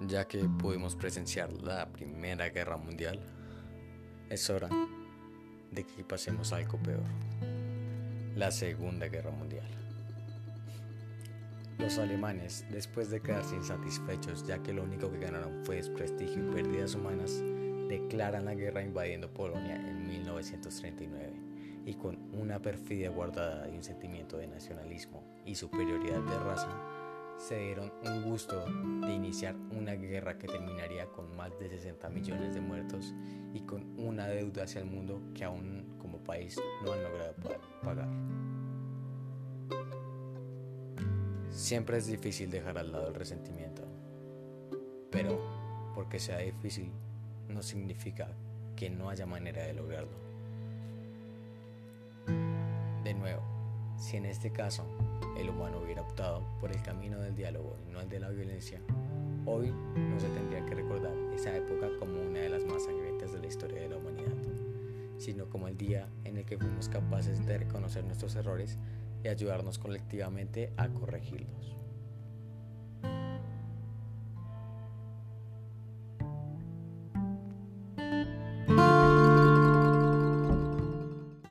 ya que pudimos presenciar la Primera Guerra Mundial, es hora de que pasemos algo peor, la Segunda Guerra Mundial. Los alemanes, después de quedarse insatisfechos ya que lo único que ganaron fue desprestigio y pérdidas humanas, declaran la guerra invadiendo Polonia en 1939 y con una perfidia guardada y un sentimiento de nacionalismo y superioridad de raza, se dieron un gusto de iniciar una guerra que terminaría con más de 60 millones de muertos y con una deuda hacia el mundo que aún como país no han logrado pagar. Siempre es difícil dejar al lado el resentimiento, pero porque sea difícil no significa que no haya manera de lograrlo. De nuevo, si en este caso el humano hubiera optado por el camino del diálogo y no el de la violencia, hoy no se tendría que recordar esa época como una de las más sangrientas de la historia de la humanidad, sino como el día en el que fuimos capaces de reconocer nuestros errores y ayudarnos colectivamente a corregirlos.